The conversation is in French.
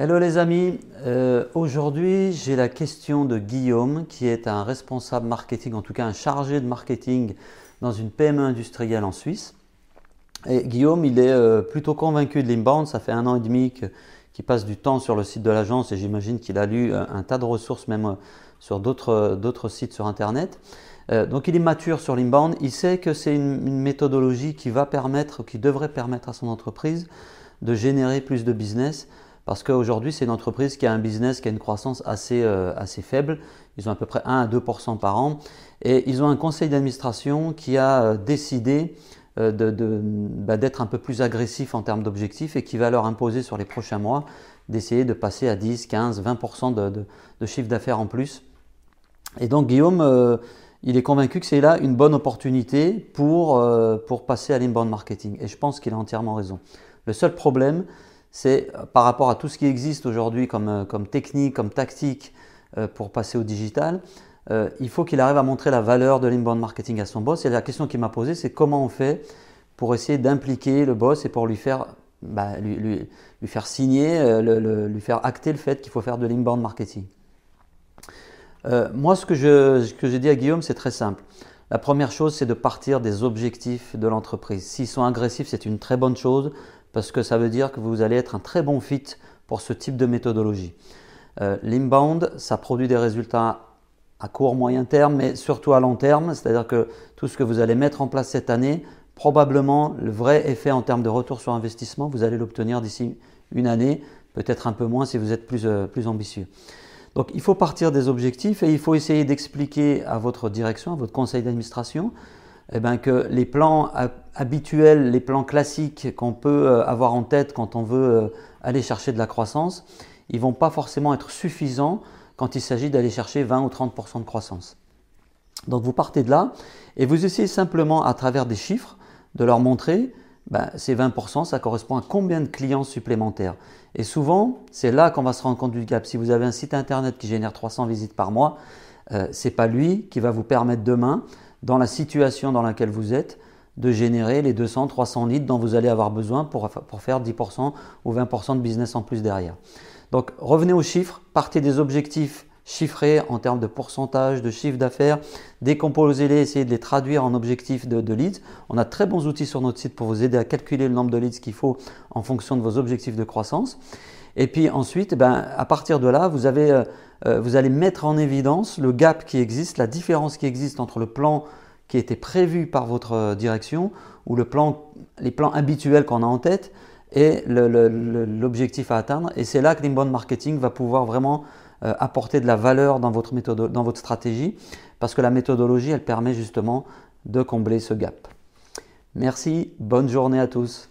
Hello les amis, euh, aujourd'hui j'ai la question de Guillaume qui est un responsable marketing, en tout cas un chargé de marketing dans une PME industrielle en Suisse. Et Guillaume, il est euh, plutôt convaincu de l'inbound, ça fait un an et demi qu'il passe du temps sur le site de l'agence et j'imagine qu'il a lu euh, un tas de ressources même sur d'autres sites sur Internet. donc il est mature sur l'inbound, il sait que c'est une, une, méthodologie qui va permettre, qui devrait permettre à son entreprise de générer plus de business parce qu'aujourd'hui, c'est une entreprise qui a un business qui a une croissance assez, euh, faible. Ils ont à peu près 1 à 2% par an. Et ils ont un conseil d'administration qui a euh, décidé euh, bah, d'être un peu plus agressif en termes d'objectifs et qui va leur imposer sur les prochains mois d'essayer de passer à 10, 15, 20 de, de, chiffre d'affaires en plus. Et donc Guillaume, il est convaincu que c'est là une bonne opportunité pour, pour passer à l'inbound marketing. Et je pense qu'il a entièrement raison. Le seul problème, c'est euh, par rapport à tout ce qui existe aujourd'hui comme, euh, technique, comme tactique euh, pour passer au digital, il faut qu'il arrive à montrer la valeur de l'inbound marketing à son boss. Et la question qu'il m'a posée, c'est comment on fait pour essayer d'impliquer le boss et pour lui faire, bah, lui, faire signer, lui faire acter le fait qu'il faut faire de l'inbound marketing. moi, ce que, ce que j'ai dit à Guillaume, c'est très simple. La première chose, c'est de partir des objectifs de l'entreprise. S'ils sont agressifs, c'est une très bonne chose parce que ça veut dire que vous allez être un très bon fit pour ce type de méthodologie. Euh, l'inbound, ça produit des résultats à court, moyen terme, mais surtout à long terme, c'est-à-dire que tout ce que vous allez mettre en place cette année, probablement le vrai effet en termes de retour sur investissement, vous allez l'obtenir d'ici une année, peut-être un peu moins si vous êtes plus, euh, plus ambitieux. Donc il faut partir des objectifs et il faut essayer d'expliquer à votre direction, à votre conseil d'administration, eh ben, que les plans habituels, les plans classiques qu'on peut euh, avoir en tête quand on veut euh, aller chercher de la croissance, ils vont pas forcément être suffisants quand il s'agit d'aller chercher 20 ou 30% de croissance. Donc vous partez de là et vous essayez simplement à travers des chiffres de leur montrer ben, ces 20%, ça correspond à combien de clients supplémentaires. Et souvent, c'est là qu'on va se rendre compte du gap. Si vous avez un site internet qui génère 300 visites par mois, euh, ce n'est pas lui qui va vous permettre demain dans la situation dans laquelle vous êtes, de générer les 200, 300 leads dont vous allez avoir besoin pour, pour faire 10% ou 20% de business en plus derrière. Donc revenez aux chiffres, partez des objectifs chiffrés en termes de pourcentage, de chiffre d'affaires, décomposez-les, essayez de les traduire en objectifs de, leads. On a très bons outils sur notre site pour vous aider à calculer le nombre de leads qu'il faut en fonction de vos objectifs de croissance. Et puis ensuite, ben, à partir de là, vous, avez, euh, euh, vous allez mettre en évidence le gap qui existe, la différence qui existe entre le plan qui était prévu par votre euh, direction ou le plan, les plans habituels qu'on a en tête et l'objectif à atteindre. Et c'est là que l'inbound marketing va pouvoir vraiment apporter de la valeur dans votre, méthode, dans votre stratégie parce que la méthodologie, elle permet justement de combler ce gap. Merci, bonne journée à tous.